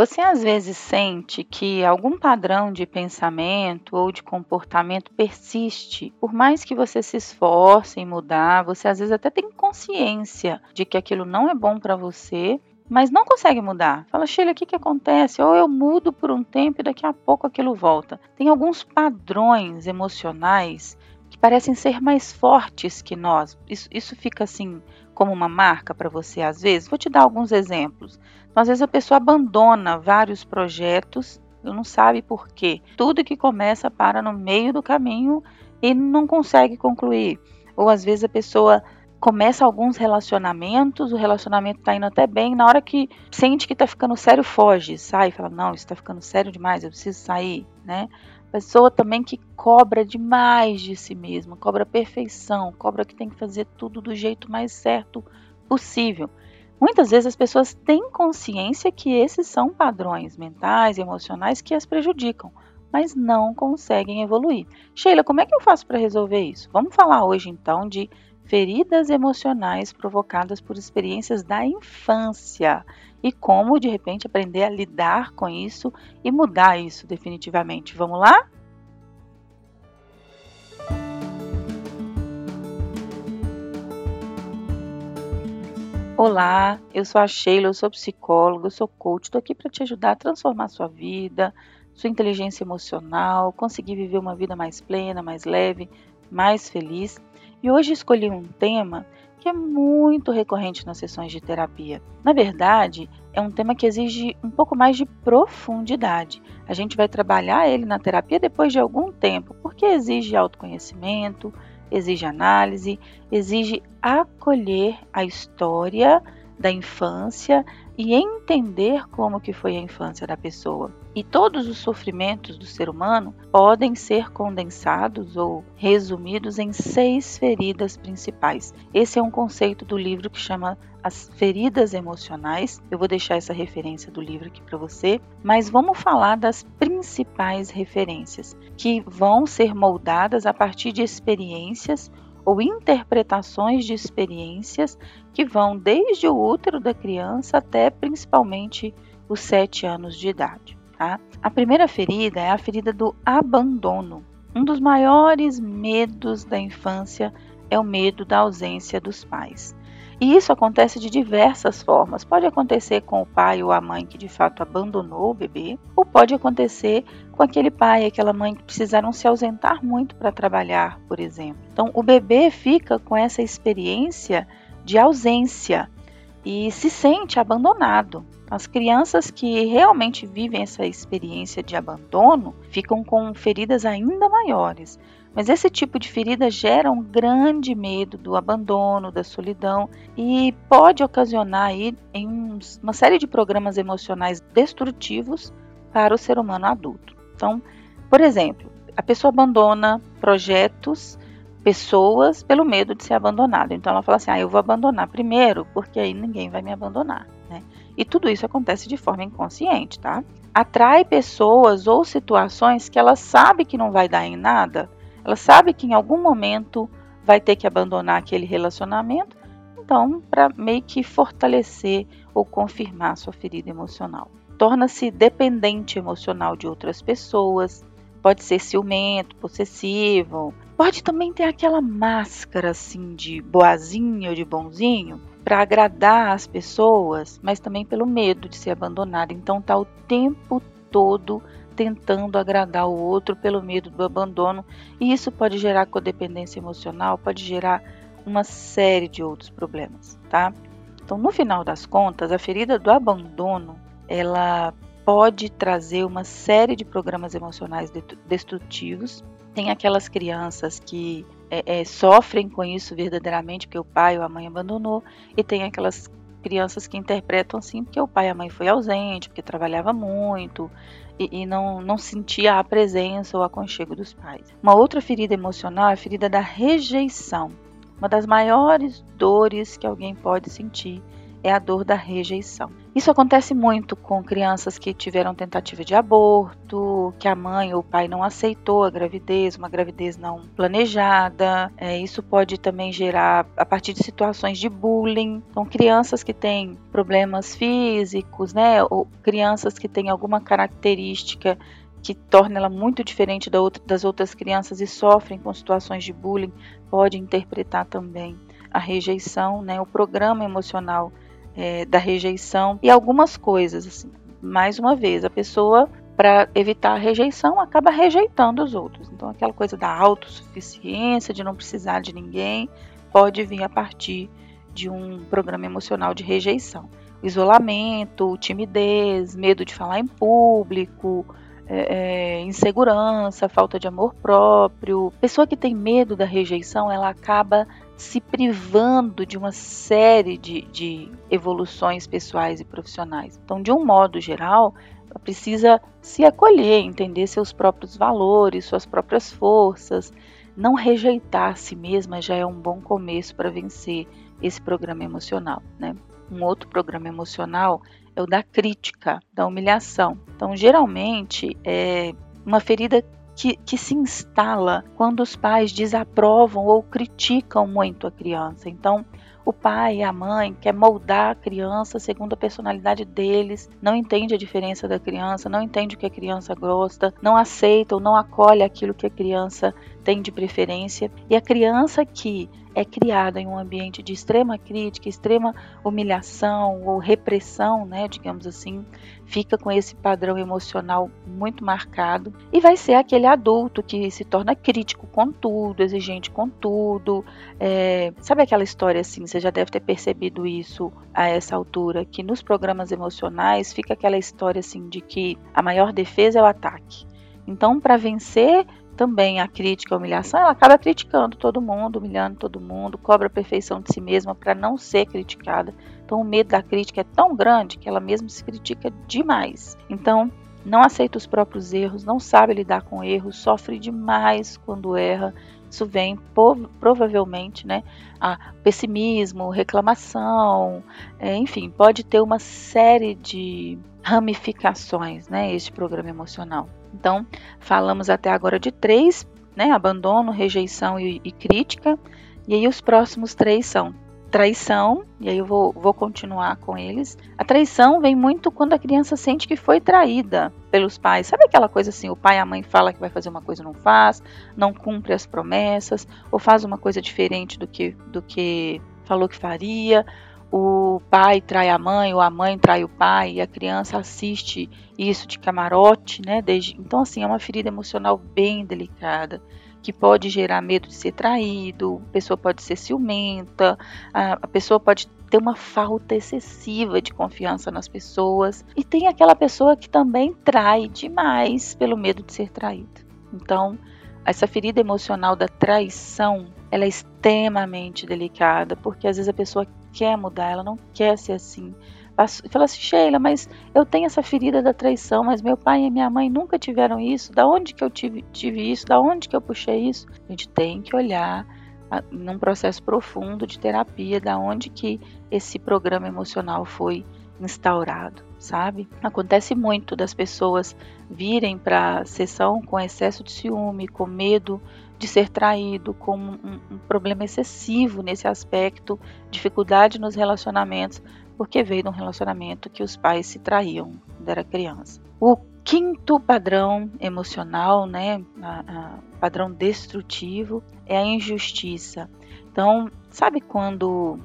Você às vezes sente que algum padrão de pensamento ou de comportamento persiste, por mais que você se esforce em mudar, você às vezes até tem consciência de que aquilo não é bom para você, mas não consegue mudar. Fala, Sheila, o que, que acontece? Ou eu mudo por um tempo e daqui a pouco aquilo volta. Tem alguns padrões emocionais parecem ser mais fortes que nós. Isso, isso fica assim como uma marca para você às vezes? Vou te dar alguns exemplos. Então, às vezes a pessoa abandona vários projetos, não sabe por quê. Tudo que começa para no meio do caminho e não consegue concluir. Ou às vezes a pessoa começa alguns relacionamentos, o relacionamento está indo até bem, na hora que sente que está ficando sério, foge, sai, fala, não, isso está ficando sério demais, eu preciso sair, né? Pessoa também que cobra demais de si mesma, cobra perfeição, cobra que tem que fazer tudo do jeito mais certo possível. Muitas vezes as pessoas têm consciência que esses são padrões mentais e emocionais que as prejudicam, mas não conseguem evoluir. Sheila, como é que eu faço para resolver isso? Vamos falar hoje então de feridas emocionais provocadas por experiências da infância e como de repente aprender a lidar com isso e mudar isso definitivamente. Vamos lá? Olá, eu sou a Sheila, eu sou psicóloga, eu sou coach, estou aqui para te ajudar a transformar sua vida, sua inteligência emocional, conseguir viver uma vida mais plena, mais leve, mais feliz. E hoje escolhi um tema que é muito recorrente nas sessões de terapia. Na verdade, é um tema que exige um pouco mais de profundidade. A gente vai trabalhar ele na terapia depois de algum tempo, porque exige autoconhecimento, exige análise, exige acolher a história da infância e entender como que foi a infância da pessoa. E todos os sofrimentos do ser humano podem ser condensados ou resumidos em seis feridas principais. Esse é um conceito do livro que chama As Feridas Emocionais. Eu vou deixar essa referência do livro aqui para você, mas vamos falar das principais referências que vão ser moldadas a partir de experiências ou interpretações de experiências que vão desde o útero da criança até principalmente os sete anos de idade. Tá? A primeira ferida é a ferida do abandono. Um dos maiores medos da infância é o medo da ausência dos pais. E isso acontece de diversas formas. Pode acontecer com o pai ou a mãe que de fato abandonou o bebê, ou pode acontecer com aquele pai e aquela mãe que precisaram se ausentar muito para trabalhar, por exemplo. Então, o bebê fica com essa experiência de ausência e se sente abandonado. As crianças que realmente vivem essa experiência de abandono ficam com feridas ainda maiores, mas esse tipo de ferida gera um grande medo do abandono, da solidão e pode ocasionar aí em uma série de programas emocionais destrutivos para o ser humano adulto. Então, por exemplo, a pessoa abandona projetos, pessoas pelo medo de ser abandonada. Então ela fala assim: "Ah, eu vou abandonar primeiro, porque aí ninguém vai me abandonar", né? E tudo isso acontece de forma inconsciente, tá? Atrai pessoas ou situações que ela sabe que não vai dar em nada, ela sabe que em algum momento vai ter que abandonar aquele relacionamento, então, para meio que fortalecer ou confirmar sua ferida emocional. Torna-se dependente emocional de outras pessoas, pode ser ciumento, possessivo, pode também ter aquela máscara assim de boazinho ou de bonzinho para agradar as pessoas, mas também pelo medo de ser abandonado. Então tá o tempo todo tentando agradar o outro pelo medo do abandono, e isso pode gerar codependência emocional, pode gerar uma série de outros problemas, tá? Então, no final das contas, a ferida do abandono, ela pode trazer uma série de programas emocionais destrutivos. Tem aquelas crianças que é, é, sofrem com isso verdadeiramente porque o pai ou a mãe abandonou, e tem aquelas crianças que interpretam assim porque o pai e a mãe foi ausente, porque trabalhava muito, e, e não, não sentia a presença ou aconchego dos pais. Uma outra ferida emocional é a ferida da rejeição. Uma das maiores dores que alguém pode sentir é a dor da rejeição. Isso acontece muito com crianças que tiveram tentativa de aborto, que a mãe ou o pai não aceitou a gravidez, uma gravidez não planejada. É, isso pode também gerar a partir de situações de bullying. Então, crianças que têm problemas físicos, né, ou crianças que têm alguma característica que torna ela muito diferente das outras crianças e sofrem com situações de bullying, pode interpretar também a rejeição, né, o programa emocional é, da rejeição e algumas coisas. Assim. Mais uma vez, a pessoa, para evitar a rejeição, acaba rejeitando os outros. Então, aquela coisa da autossuficiência, de não precisar de ninguém, pode vir a partir de um programa emocional de rejeição. Isolamento, timidez, medo de falar em público, é, é, insegurança, falta de amor próprio. Pessoa que tem medo da rejeição, ela acaba se privando de uma série de, de evoluções pessoais e profissionais. Então, de um modo geral, ela precisa se acolher, entender seus próprios valores, suas próprias forças, não rejeitar a si mesma já é um bom começo para vencer esse programa emocional, né? Um outro programa emocional é o da crítica, da humilhação. Então, geralmente, é uma ferida que, que, se instala quando os pais desaprovam ou criticam muito a criança. Então, o pai e a mãe quer moldar a criança segundo a personalidade deles, não entende a diferença da criança, não entende o que a criança gosta, não aceita ou não acolhe aquilo que a criança tem de preferência. E a criança que é criada em um ambiente de extrema crítica, extrema humilhação ou repressão, né, digamos assim, fica com esse padrão emocional muito marcado e vai ser aquele adulto que se torna crítico com tudo, exigente com tudo. É, sabe aquela história assim? Você já deve ter percebido isso a essa altura, que nos programas emocionais fica aquela história assim de que a maior defesa é o ataque. Então, para vencer também a crítica, a humilhação, ela acaba criticando todo mundo, humilhando todo mundo, cobra a perfeição de si mesma para não ser criticada. Então o medo da crítica é tão grande que ela mesma se critica demais. Então não aceita os próprios erros, não sabe lidar com erros, sofre demais quando erra. Isso vem provavelmente, né, a pessimismo, reclamação, é, enfim, pode ter uma série de ramificações, né, este programa emocional. Então, falamos até agora de três, né? Abandono, rejeição e, e crítica. E aí os próximos três são traição, e aí eu vou, vou continuar com eles. A traição vem muito quando a criança sente que foi traída pelos pais. Sabe aquela coisa assim, o pai e a mãe fala que vai fazer uma coisa e não faz, não cumpre as promessas, ou faz uma coisa diferente do que, do que falou que faria, o pai trai a mãe ou a mãe trai o pai e a criança assiste isso de camarote, né? Desde, então assim é uma ferida emocional bem delicada que pode gerar medo de ser traído, a pessoa pode ser ciumenta, a, pessoa pode ter uma falta excessiva de confiança nas pessoas e tem aquela pessoa que também trai demais pelo medo de ser traída. Então essa ferida emocional da traição ela é extremamente delicada, porque às vezes a pessoa quer mudar, ela não quer ser assim. Fala assim, Sheila, mas eu tenho essa ferida da traição, mas meu pai e minha mãe nunca tiveram isso. Da onde que eu tive, tive isso? Da onde que eu puxei isso? A gente tem que olhar num processo profundo de terapia, da onde que esse programa emocional foi instaurado, sabe? Acontece muito das pessoas virem para sessão com excesso de ciúme, com medo de ser traído, com um, um problema excessivo nesse aspecto, dificuldade nos relacionamentos, porque veio de um relacionamento que os pais se traíam quando era criança. O quinto padrão emocional, né, a, a padrão destrutivo, é a injustiça. Então, sabe quando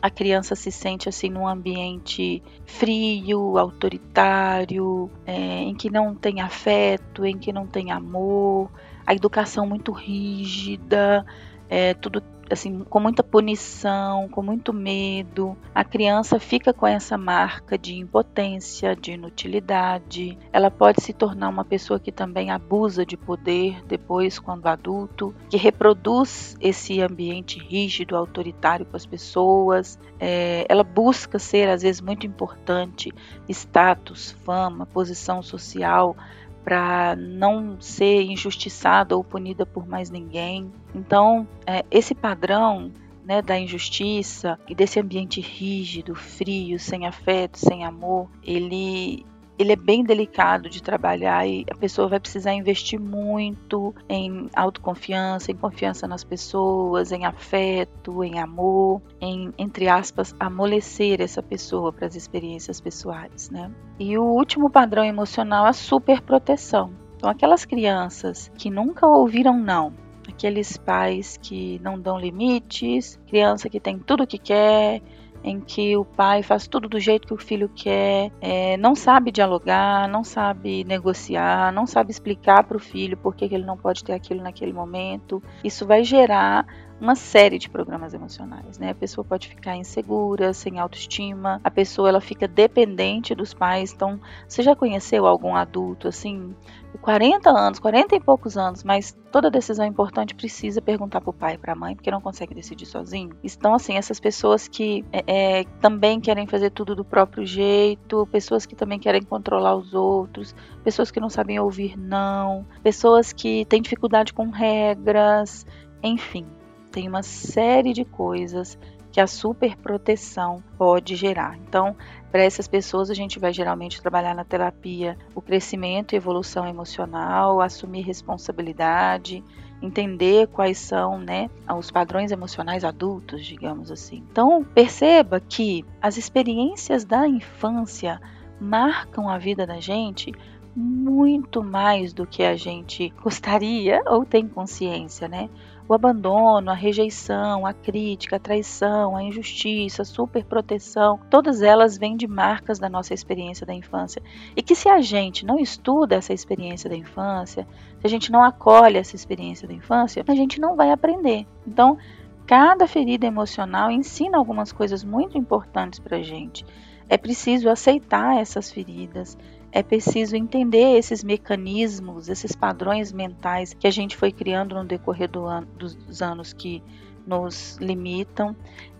a criança se sente assim num ambiente frio, autoritário, é, em que não tem afeto, em que não tem amor, a educação muito rígida, é, tudo assim com muita punição, com muito medo. A criança fica com essa marca de impotência, de inutilidade. Ela pode se tornar uma pessoa que também abusa de poder depois quando adulto, que reproduz esse ambiente rígido, autoritário com as pessoas. É, ela busca ser às vezes muito importante, status, fama, posição social para não ser injustiçada ou punida por mais ninguém. Então, é, esse padrão né, da injustiça e desse ambiente rígido, frio, sem afeto, sem amor, ele ele é bem delicado de trabalhar e a pessoa vai precisar investir muito em autoconfiança, em confiança nas pessoas, em afeto, em amor, em, entre aspas, amolecer essa pessoa para as experiências pessoais, né? E o último padrão emocional é a superproteção. Então, aquelas crianças que nunca ouviram não, aqueles pais que não dão limites, criança que tem tudo o que quer, em que o pai faz tudo do jeito que o filho quer, é, não sabe dialogar, não sabe negociar, não sabe explicar para o filho por que, que ele não pode ter aquilo naquele momento. Isso vai gerar uma série de programas emocionais, né? A pessoa pode ficar insegura, sem autoestima, a pessoa ela fica dependente dos pais. Então, você já conheceu algum adulto assim, 40 anos, 40 e poucos anos, mas toda decisão importante precisa perguntar para o pai, para a mãe, porque não consegue decidir sozinho. Então, assim, essas pessoas que é, é, também querem fazer tudo do próprio jeito, pessoas que também querem controlar os outros, pessoas que não sabem ouvir não, pessoas que têm dificuldade com regras, enfim tem uma série de coisas que a superproteção pode gerar. Então, para essas pessoas, a gente vai geralmente trabalhar na terapia o crescimento e evolução emocional, assumir responsabilidade, entender quais são né, os padrões emocionais adultos, digamos assim. Então, perceba que as experiências da infância marcam a vida da gente muito mais do que a gente gostaria ou tem consciência, né? O abandono, a rejeição, a crítica, a traição, a injustiça, a superproteção, todas elas vêm de marcas da nossa experiência da infância. E que se a gente não estuda essa experiência da infância, se a gente não acolhe essa experiência da infância, a gente não vai aprender. Então, cada ferida emocional ensina algumas coisas muito importantes para a gente. É preciso aceitar essas feridas, é preciso entender esses mecanismos, esses padrões mentais que a gente foi criando no decorrer do dos anos que nos limitam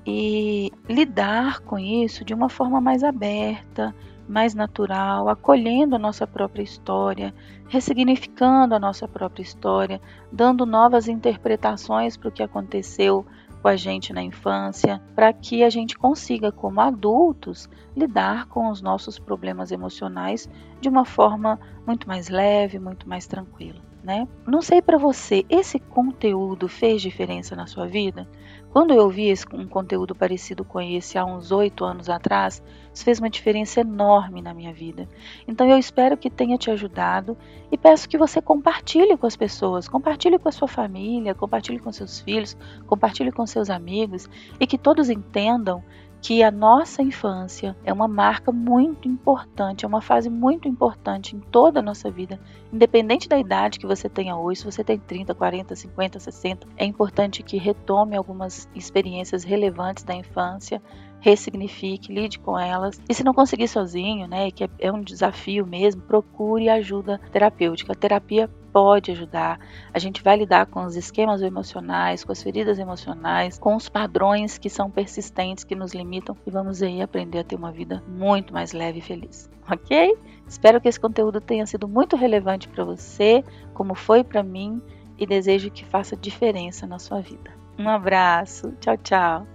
e lidar com isso de uma forma mais aberta, mais natural, acolhendo a nossa própria história, ressignificando a nossa própria história, dando novas interpretações para o que aconteceu com a gente na infância, para que a gente consiga, como adultos, lidar com os nossos problemas emocionais de uma forma muito mais leve, muito mais tranquila. Né? Não sei para você, esse conteúdo fez diferença na sua vida? Quando eu vi um conteúdo parecido com esse há uns oito anos atrás, isso fez uma diferença enorme na minha vida. Então eu espero que tenha te ajudado e peço que você compartilhe com as pessoas, compartilhe com a sua família, compartilhe com seus filhos, compartilhe com seus amigos e que todos entendam que a nossa infância é uma marca muito importante, é uma fase muito importante em toda a nossa vida, independente da idade que você tenha hoje, se você tem 30, 40, 50, 60, é importante que retome algumas experiências relevantes da infância, ressignifique, lide com elas. E se não conseguir sozinho, né, que é um desafio mesmo, procure ajuda terapêutica. A terapia pode ajudar. A gente vai lidar com os esquemas emocionais, com as feridas emocionais, com os padrões que são persistentes, que nos limitam e vamos aí aprender a ter uma vida muito mais leve e feliz. Ok? Espero que esse conteúdo tenha sido muito relevante para você, como foi para mim, e desejo que faça diferença na sua vida. Um abraço, tchau, tchau.